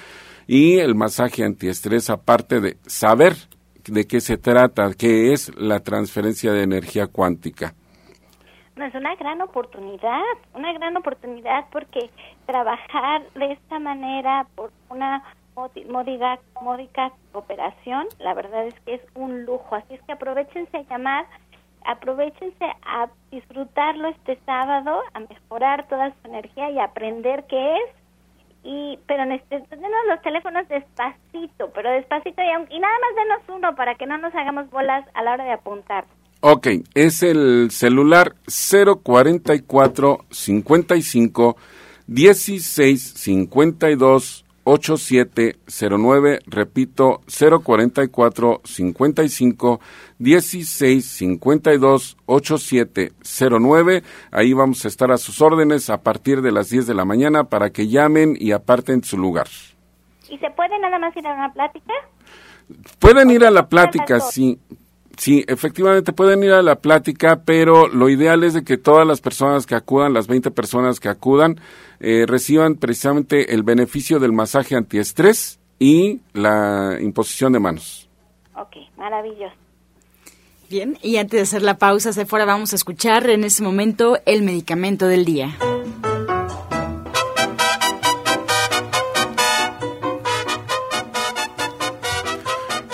y el masaje antiestrés, aparte de saber de qué se trata, qué es la transferencia de energía cuántica. No, es una gran oportunidad, una gran oportunidad porque trabajar de esta manera por una módica, módica cooperación, la verdad es que es un lujo. Así es que aprovechense a llamar, aprovechense a disfrutarlo este sábado, a mejorar toda su energía y aprender qué es y pero necesitamos los teléfonos despacito, pero despacito y, y nada más denos uno para que no nos hagamos bolas a la hora de apuntar. Ok, es el celular 044 55 16 52 8709, repito, 044 55 16 52 8709. Ahí vamos a estar a sus órdenes a partir de las 10 de la mañana para que llamen y aparten su lugar. ¿Y se puede nada más ir a una plática? Pueden ir a la plática, sí. Sí, efectivamente pueden ir a la plática, pero lo ideal es de que todas las personas que acudan, las 20 personas que acudan, eh, reciban precisamente el beneficio del masaje antiestrés y la imposición de manos. Ok, maravilloso. Bien, y antes de hacer la pausa, Sephora, vamos a escuchar en este momento el medicamento del día.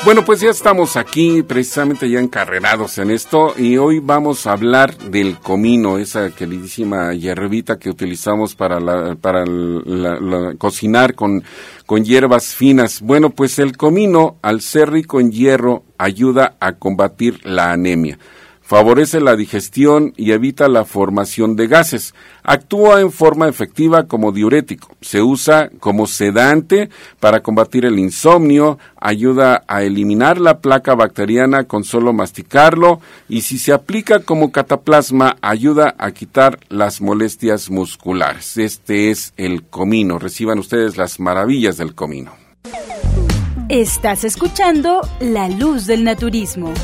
Bueno, pues ya estamos aquí precisamente ya encarrerados en esto y hoy vamos a hablar del comino, esa queridísima hierbita que utilizamos para, la, para cocinar con, con hierbas finas. Bueno, pues el comino, al ser rico en hierro, ayuda a combatir la anemia favorece la digestión y evita la formación de gases. Actúa en forma efectiva como diurético. Se usa como sedante para combatir el insomnio, ayuda a eliminar la placa bacteriana con solo masticarlo y si se aplica como cataplasma ayuda a quitar las molestias musculares. Este es el comino. Reciban ustedes las maravillas del comino. Estás escuchando La Luz del Naturismo.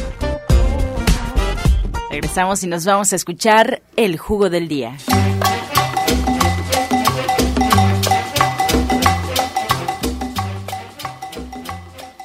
Regresamos y nos vamos a escuchar el jugo del día.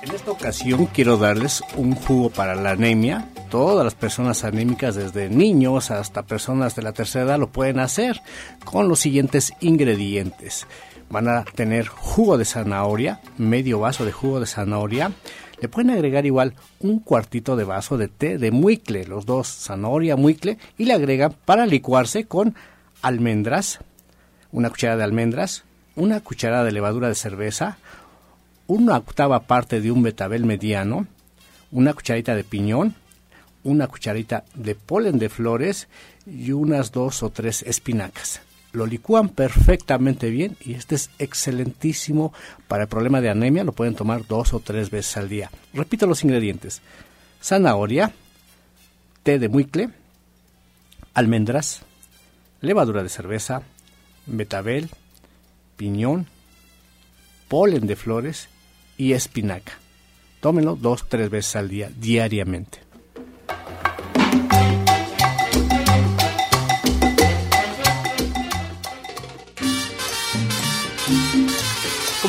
En esta ocasión quiero darles un jugo para la anemia. Todas las personas anémicas, desde niños hasta personas de la tercera edad, lo pueden hacer con los siguientes ingredientes. Van a tener jugo de zanahoria, medio vaso de jugo de zanahoria, le pueden agregar igual un cuartito de vaso de té de muicle, los dos, zanahoria, muicle, y le agregan para licuarse con almendras, una cucharada de almendras, una cucharada de levadura de cerveza, una octava parte de un betabel mediano, una cucharita de piñón, una cucharita de polen de flores y unas dos o tres espinacas lo licúan perfectamente bien y este es excelentísimo para el problema de anemia, lo pueden tomar dos o tres veces al día. Repito los ingredientes, zanahoria, té de muicle, almendras, levadura de cerveza, betabel, piñón, polen de flores y espinaca. Tómenlo dos o tres veces al día, diariamente.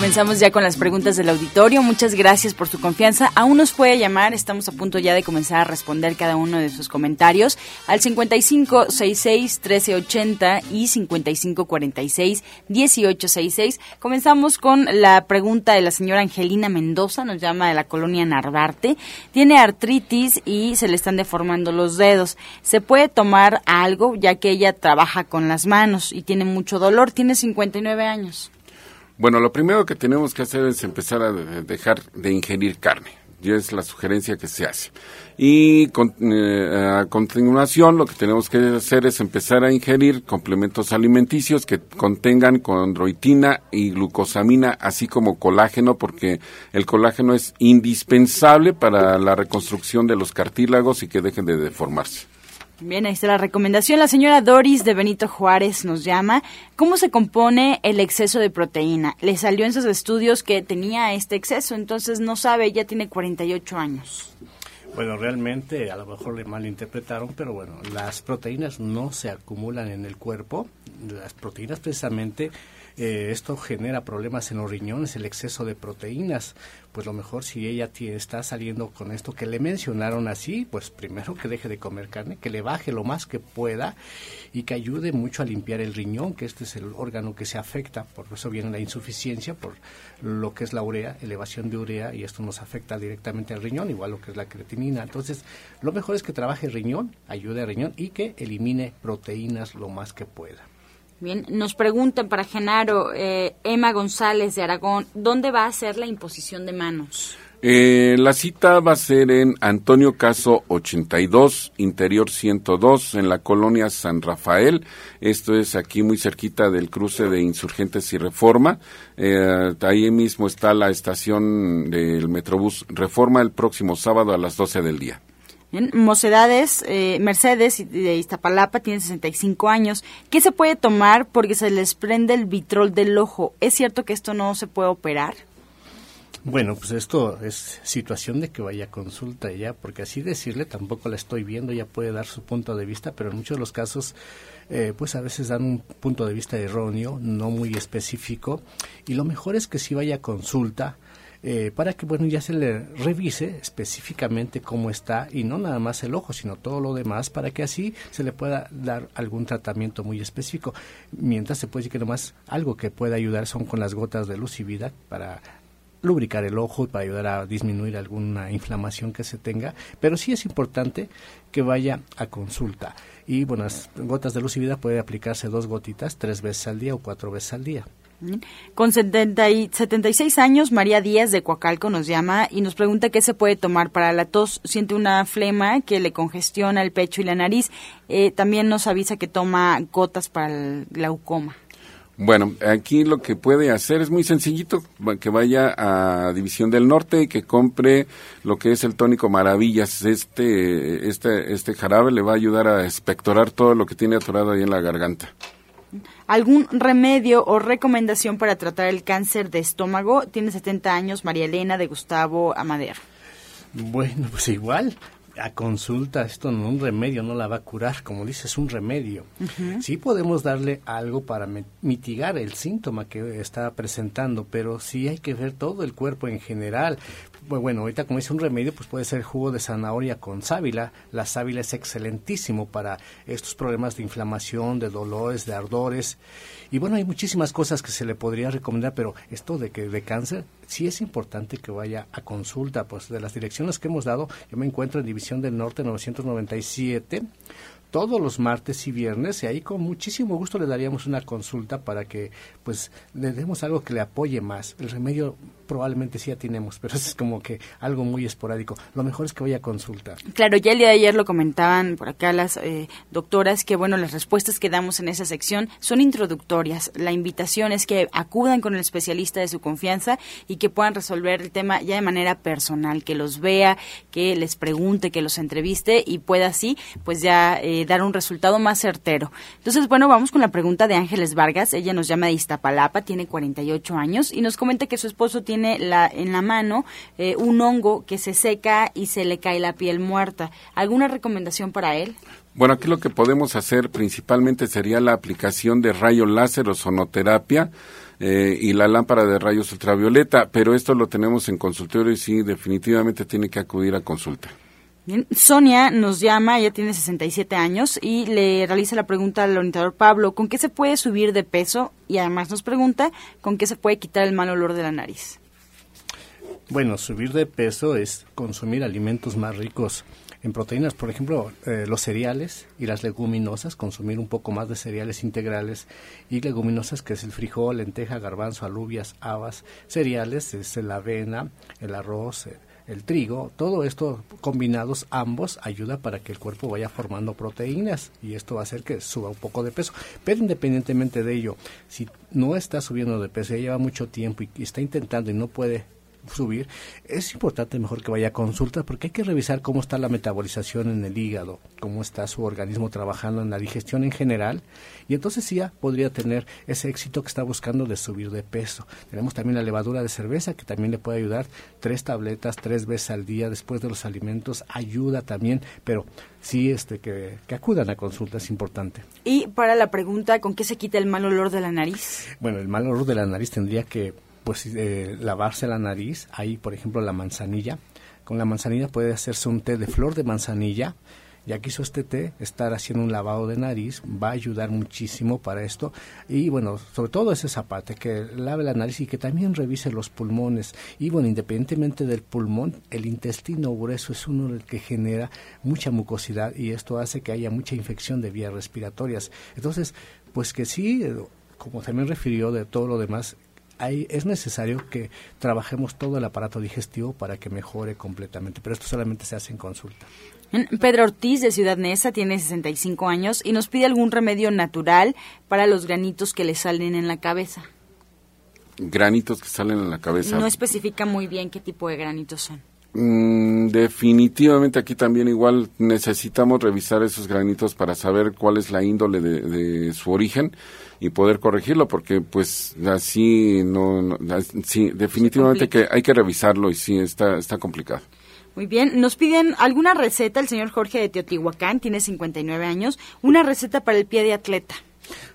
Comenzamos ya con las preguntas del auditorio. Muchas gracias por su confianza. Aún nos puede llamar. Estamos a punto ya de comenzar a responder cada uno de sus comentarios al 5566 1380 y 5546 1866. Comenzamos con la pregunta de la señora Angelina Mendoza. Nos llama de la colonia Narvarte. Tiene artritis y se le están deformando los dedos. ¿Se puede tomar algo ya que ella trabaja con las manos y tiene mucho dolor? Tiene 59 años. Bueno, lo primero que tenemos que hacer es empezar a dejar de ingerir carne. Y es la sugerencia que se hace. Y eh, a continuación lo que tenemos que hacer es empezar a ingerir complementos alimenticios que contengan condroitina y glucosamina, así como colágeno, porque el colágeno es indispensable para la reconstrucción de los cartílagos y que dejen de deformarse. Bien, ahí está la recomendación. La señora Doris de Benito Juárez nos llama. ¿Cómo se compone el exceso de proteína? Le salió en sus estudios que tenía este exceso, entonces no sabe, ella tiene 48 años. Bueno, realmente a lo mejor le malinterpretaron, pero bueno, las proteínas no se acumulan en el cuerpo. Las proteínas precisamente eh, esto genera problemas en los riñones, el exceso de proteínas. Pues lo mejor si ella está saliendo con esto que le mencionaron así, pues primero que deje de comer carne, que le baje lo más que pueda y que ayude mucho a limpiar el riñón, que este es el órgano que se afecta, por eso viene la insuficiencia, por lo que es la urea, elevación de urea, y esto nos afecta directamente al riñón, igual lo que es la creatinina. Entonces, lo mejor es que trabaje el riñón, ayude al riñón y que elimine proteínas lo más que pueda. Bien, nos preguntan para Genaro, eh, Emma González de Aragón, ¿dónde va a ser la imposición de manos? Eh, la cita va a ser en Antonio Caso 82, Interior 102, en la colonia San Rafael. Esto es aquí muy cerquita del cruce de Insurgentes y Reforma. Eh, ahí mismo está la estación del Metrobús Reforma el próximo sábado a las 12 del día. Bien, Mocedades, eh, Mercedes de Iztapalapa tiene 65 años. ¿Qué se puede tomar porque se les prende el vitrol del ojo? ¿Es cierto que esto no se puede operar? Bueno, pues esto es situación de que vaya a consulta ya, porque así decirle tampoco la estoy viendo, ya puede dar su punto de vista, pero en muchos de los casos, eh, pues a veces dan un punto de vista erróneo, no muy específico, y lo mejor es que si vaya a consulta, eh, para que bueno ya se le revise específicamente cómo está y no nada más el ojo sino todo lo demás para que así se le pueda dar algún tratamiento muy específico mientras se puede decir que nomás algo que puede ayudar son con las gotas de luz y vida para lubricar el ojo y para ayudar a disminuir alguna inflamación que se tenga, pero sí es importante que vaya a consulta. Y bueno, las gotas de luz y vida puede aplicarse dos gotitas tres veces al día o cuatro veces al día. Con 70 y 76 años, María Díaz de Coacalco nos llama y nos pregunta qué se puede tomar para la tos. Siente una flema que le congestiona el pecho y la nariz. Eh, también nos avisa que toma gotas para el glaucoma. Bueno, aquí lo que puede hacer es muy sencillito, que vaya a División del Norte y que compre lo que es el tónico Maravillas. Este, este, este jarabe le va a ayudar a espectorar todo lo que tiene atorado ahí en la garganta. ¿Algún remedio o recomendación para tratar el cáncer de estómago? Tiene 70 años María Elena de Gustavo Amadero. Bueno, pues igual, a consulta, esto no un remedio, no la va a curar, como dices, un remedio. Sí podemos darle algo para mitigar el síntoma que está presentando, pero sí hay que ver todo el cuerpo en general, bueno, ahorita como dice un remedio, pues puede ser jugo de zanahoria con sábila. La sábila es excelentísimo para estos problemas de inflamación, de dolores, de ardores. Y bueno, hay muchísimas cosas que se le podría recomendar, pero esto de que de cáncer, sí es importante que vaya a consulta, pues de las direcciones que hemos dado, yo me encuentro en División del Norte 997 todos los martes y viernes y ahí con muchísimo gusto le daríamos una consulta para que pues le demos algo que le apoye más. El remedio probablemente sí ya tenemos, pero es como que algo muy esporádico. Lo mejor es que vaya a consulta. Claro, ya el día de ayer lo comentaban por acá las eh, doctoras que bueno, las respuestas que damos en esa sección son introductorias. La invitación es que acudan con el especialista de su confianza y que puedan resolver el tema ya de manera personal, que los vea, que les pregunte, que los entreviste y pueda así pues ya eh, dar un resultado más certero. Entonces, bueno, vamos con la pregunta de Ángeles Vargas. Ella nos llama de Iztapalapa, tiene 48 años y nos comenta que su esposo tiene la, en la mano eh, un hongo que se seca y se le cae la piel muerta. ¿Alguna recomendación para él? Bueno, aquí lo que podemos hacer principalmente sería la aplicación de rayo láser o sonoterapia eh, y la lámpara de rayos ultravioleta, pero esto lo tenemos en consultorio y sí, definitivamente tiene que acudir a consulta. Sonia nos llama, ella tiene 67 años y le realiza la pregunta al orientador Pablo, ¿con qué se puede subir de peso? Y además nos pregunta, ¿con qué se puede quitar el mal olor de la nariz? Bueno, subir de peso es consumir alimentos más ricos en proteínas, por ejemplo, eh, los cereales y las leguminosas, consumir un poco más de cereales integrales y leguminosas, que es el frijol, lenteja, garbanzo, alubias, habas, cereales, es la avena, el arroz, eh, el trigo, todo esto combinados ambos ayuda para que el cuerpo vaya formando proteínas y esto va a hacer que suba un poco de peso. Pero independientemente de ello, si no está subiendo de peso, ya lleva mucho tiempo y está intentando y no puede subir, es importante mejor que vaya a consulta porque hay que revisar cómo está la metabolización en el hígado, cómo está su organismo trabajando en la digestión en general y entonces sí ya podría tener ese éxito que está buscando de subir de peso. Tenemos también la levadura de cerveza que también le puede ayudar, tres tabletas tres veces al día después de los alimentos ayuda también, pero sí este que, que acudan a consulta es importante. Y para la pregunta, ¿con qué se quita el mal olor de la nariz? Bueno, el mal olor de la nariz tendría que pues eh, lavarse la nariz, hay por ejemplo la manzanilla, con la manzanilla puede hacerse un té de flor de manzanilla, ya que hizo este té, estar haciendo un lavado de nariz va a ayudar muchísimo para esto. Y bueno, sobre todo ese zapate, que lave la nariz y que también revise los pulmones. Y bueno, independientemente del pulmón, el intestino grueso es uno el que genera mucha mucosidad y esto hace que haya mucha infección de vías respiratorias. Entonces, pues que sí, como también refirió de todo lo demás, es necesario que trabajemos todo el aparato digestivo para que mejore completamente, pero esto solamente se hace en consulta. Pedro Ortiz de Ciudad Neza tiene 65 años y nos pide algún remedio natural para los granitos que le salen en la cabeza. Granitos que salen en la cabeza. No especifica muy bien qué tipo de granitos son. Mm, definitivamente aquí también igual necesitamos revisar esos granitos para saber cuál es la índole de su origen y poder corregirlo porque pues así no, sí definitivamente que hay que revisarlo y sí está está complicado. Muy bien, nos piden alguna receta, el señor Jorge de Teotihuacán, tiene 59 años, una receta para el pie de atleta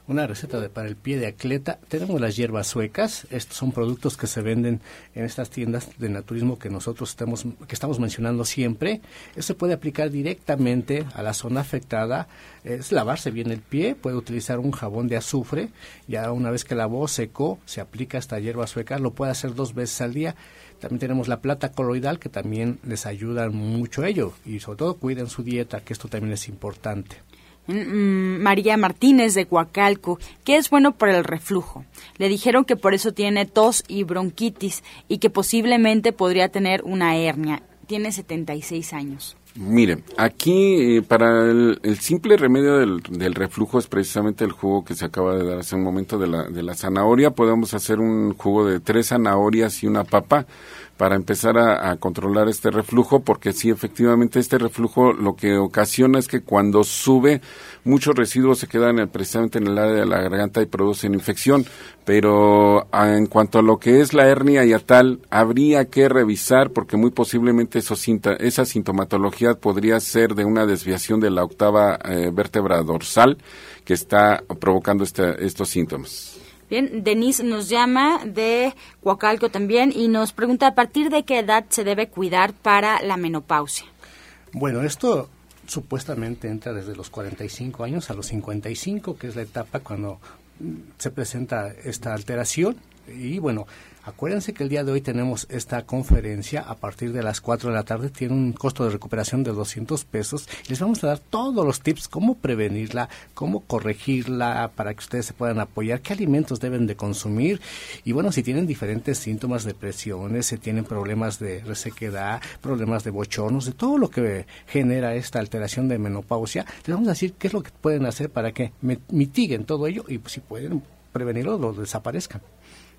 una receta de, para el pie de atleta. Tenemos las hierbas suecas. Estos son productos que se venden en estas tiendas de naturismo que nosotros estamos, mencionando siempre. Eso se puede aplicar directamente a la zona afectada. Es lavarse bien el pie. Puede utilizar un jabón de azufre. Ya una vez que lavó, secó, se aplica esta hierba sueca. Lo puede hacer dos veces al día. También tenemos la plata coloidal que también les ayuda mucho ello. Y sobre todo cuiden su dieta, que esto también es importante. Mm, María Martínez de Coacalco, que es bueno para el reflujo. Le dijeron que por eso tiene tos y bronquitis y que posiblemente podría tener una hernia. Tiene 76 años. Mire, aquí eh, para el, simple remedio del, reflujo es precisamente el jugo que se acaba de dar hace un momento de la, de la zanahoria. Podemos hacer un jugo de tres zanahorias y una papa para empezar a, controlar este reflujo, porque sí, efectivamente, este reflujo lo que ocasiona es que cuando sube, muchos residuos se quedan precisamente en el área de la garganta y producen infección. Pero en cuanto a lo que es la hernia y a tal, habría que revisar, porque muy posiblemente eso, esa sintomatología podría ser de una desviación de la octava eh, vértebra dorsal que está provocando este, estos síntomas. Bien, Denise nos llama de Coacalco también y nos pregunta a partir de qué edad se debe cuidar para la menopausia. Bueno, esto supuestamente entra desde los 45 años a los 55, que es la etapa cuando se presenta esta alteración. Y bueno, Acuérdense que el día de hoy tenemos esta conferencia a partir de las 4 de la tarde. Tiene un costo de recuperación de 200 pesos. Les vamos a dar todos los tips, cómo prevenirla, cómo corregirla para que ustedes se puedan apoyar, qué alimentos deben de consumir. Y bueno, si tienen diferentes síntomas de presiones, si tienen problemas de resequedad, problemas de bochornos, de todo lo que genera esta alteración de menopausia, les vamos a decir qué es lo que pueden hacer para que mitiguen todo ello y si pueden prevenirlo, lo desaparezcan.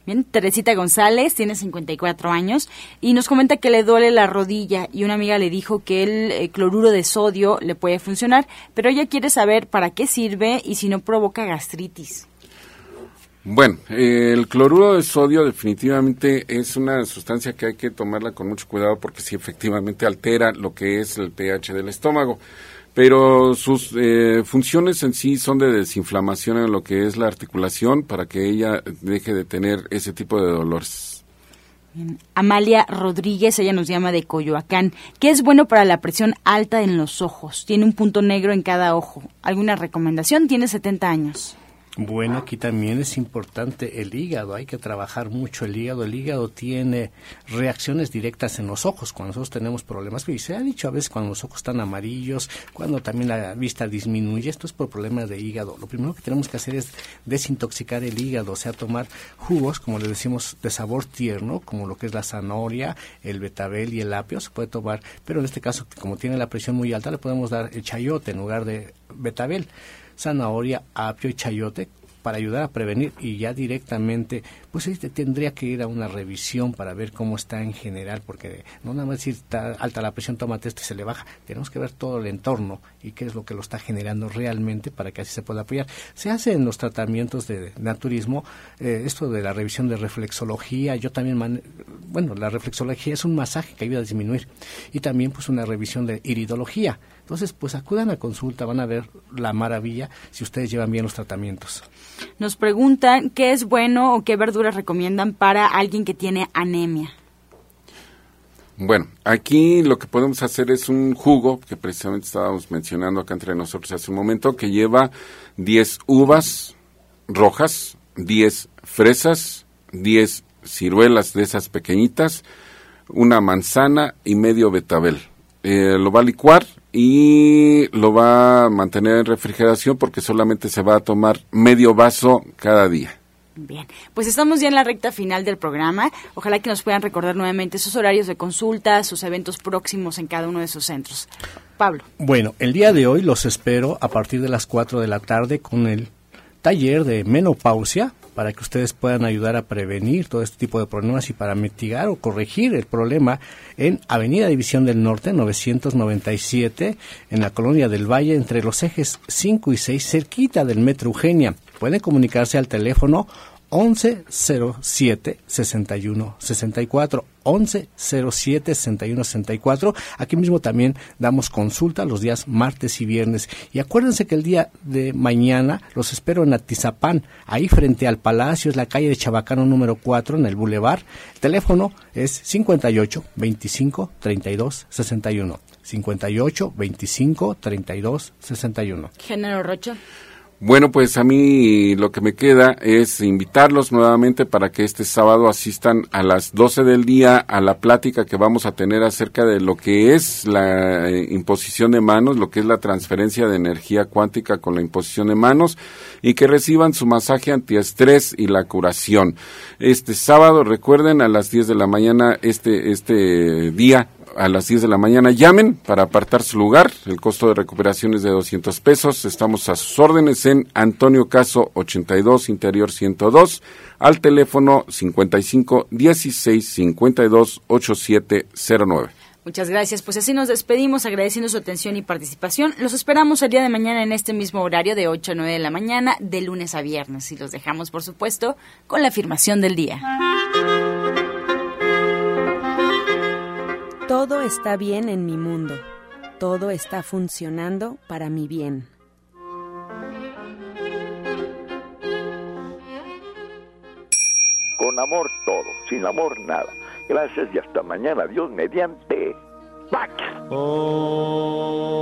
Bien, Teresita González tiene 54 años y nos comenta que le duele la rodilla y una amiga le dijo que el eh, cloruro de sodio le puede funcionar, pero ella quiere saber para qué sirve y si no provoca gastritis. Bueno, eh, el cloruro de sodio definitivamente es una sustancia que hay que tomarla con mucho cuidado porque sí efectivamente altera lo que es el pH del estómago. Pero sus eh, funciones en sí son de desinflamación en lo que es la articulación para que ella deje de tener ese tipo de dolores. Amalia Rodríguez, ella nos llama de Coyoacán. ¿Qué es bueno para la presión alta en los ojos? Tiene un punto negro en cada ojo. ¿Alguna recomendación? Tiene 70 años. Bueno, aquí también es importante el hígado, hay que trabajar mucho el hígado. El hígado tiene reacciones directas en los ojos cuando nosotros tenemos problemas. Y se ha dicho a veces cuando los ojos están amarillos, cuando también la vista disminuye, esto es por problemas de hígado. Lo primero que tenemos que hacer es desintoxicar el hígado, o sea, tomar jugos, como le decimos, de sabor tierno, como lo que es la zanahoria, el betabel y el apio, se puede tomar, pero en este caso, como tiene la presión muy alta, le podemos dar el chayote en lugar de betabel zanahoria, apio y chayote para ayudar a prevenir y ya directamente, pues este tendría que ir a una revisión para ver cómo está en general, porque no nada más si está alta la presión, tómate esto y se le baja. Tenemos que ver todo el entorno y qué es lo que lo está generando realmente para que así se pueda apoyar. Se hace en los tratamientos de naturismo eh, esto de la revisión de reflexología. Yo también, bueno, la reflexología es un masaje que ayuda a disminuir y también pues una revisión de iridología entonces, pues acudan a consulta, van a ver la maravilla si ustedes llevan bien los tratamientos. Nos preguntan qué es bueno o qué verduras recomiendan para alguien que tiene anemia. Bueno, aquí lo que podemos hacer es un jugo que precisamente estábamos mencionando acá entre nosotros hace un momento, que lleva 10 uvas rojas, 10 fresas, 10 ciruelas de esas pequeñitas, una manzana y medio betabel. Eh, lo va a licuar y lo va a mantener en refrigeración porque solamente se va a tomar medio vaso cada día. Bien, pues estamos ya en la recta final del programa. Ojalá que nos puedan recordar nuevamente sus horarios de consulta, sus eventos próximos en cada uno de esos centros. Pablo. Bueno, el día de hoy los espero a partir de las 4 de la tarde con el taller de menopausia para que ustedes puedan ayudar a prevenir todo este tipo de problemas y para mitigar o corregir el problema en Avenida División del Norte 997 en la colonia del Valle entre los ejes 5 y 6 cerquita del Metro Eugenia. Pueden comunicarse al teléfono 1107 61 64 1107 61 64 aquí mismo también damos consulta los días martes y viernes. Y acuérdense que el día de mañana los espero en Atizapán ahí frente al Palacio es la calle de Chabacano número 4 en el Boulevard. El teléfono es 58 25 32 61 58 25 32 61 Género Rocha bueno, pues a mí lo que me queda es invitarlos nuevamente para que este sábado asistan a las 12 del día a la plática que vamos a tener acerca de lo que es la eh, imposición de manos, lo que es la transferencia de energía cuántica con la imposición de manos y que reciban su masaje antiestrés y la curación. Este sábado, recuerden, a las 10 de la mañana, este, este día a las 10 de la mañana. Llamen para apartar su lugar. El costo de recuperación es de 200 pesos. Estamos a sus órdenes en Antonio Caso 82, Interior 102, al teléfono 55 16 52 8709. Muchas gracias. Pues así nos despedimos agradeciendo su atención y participación. Los esperamos el día de mañana en este mismo horario de 8 a 9 de la mañana, de lunes a viernes. Y los dejamos, por supuesto, con la afirmación del día. Todo está bien en mi mundo. Todo está funcionando para mi bien. Con amor todo, sin amor nada. Gracias y hasta mañana. Dios mediante. ¡Pax! Oh.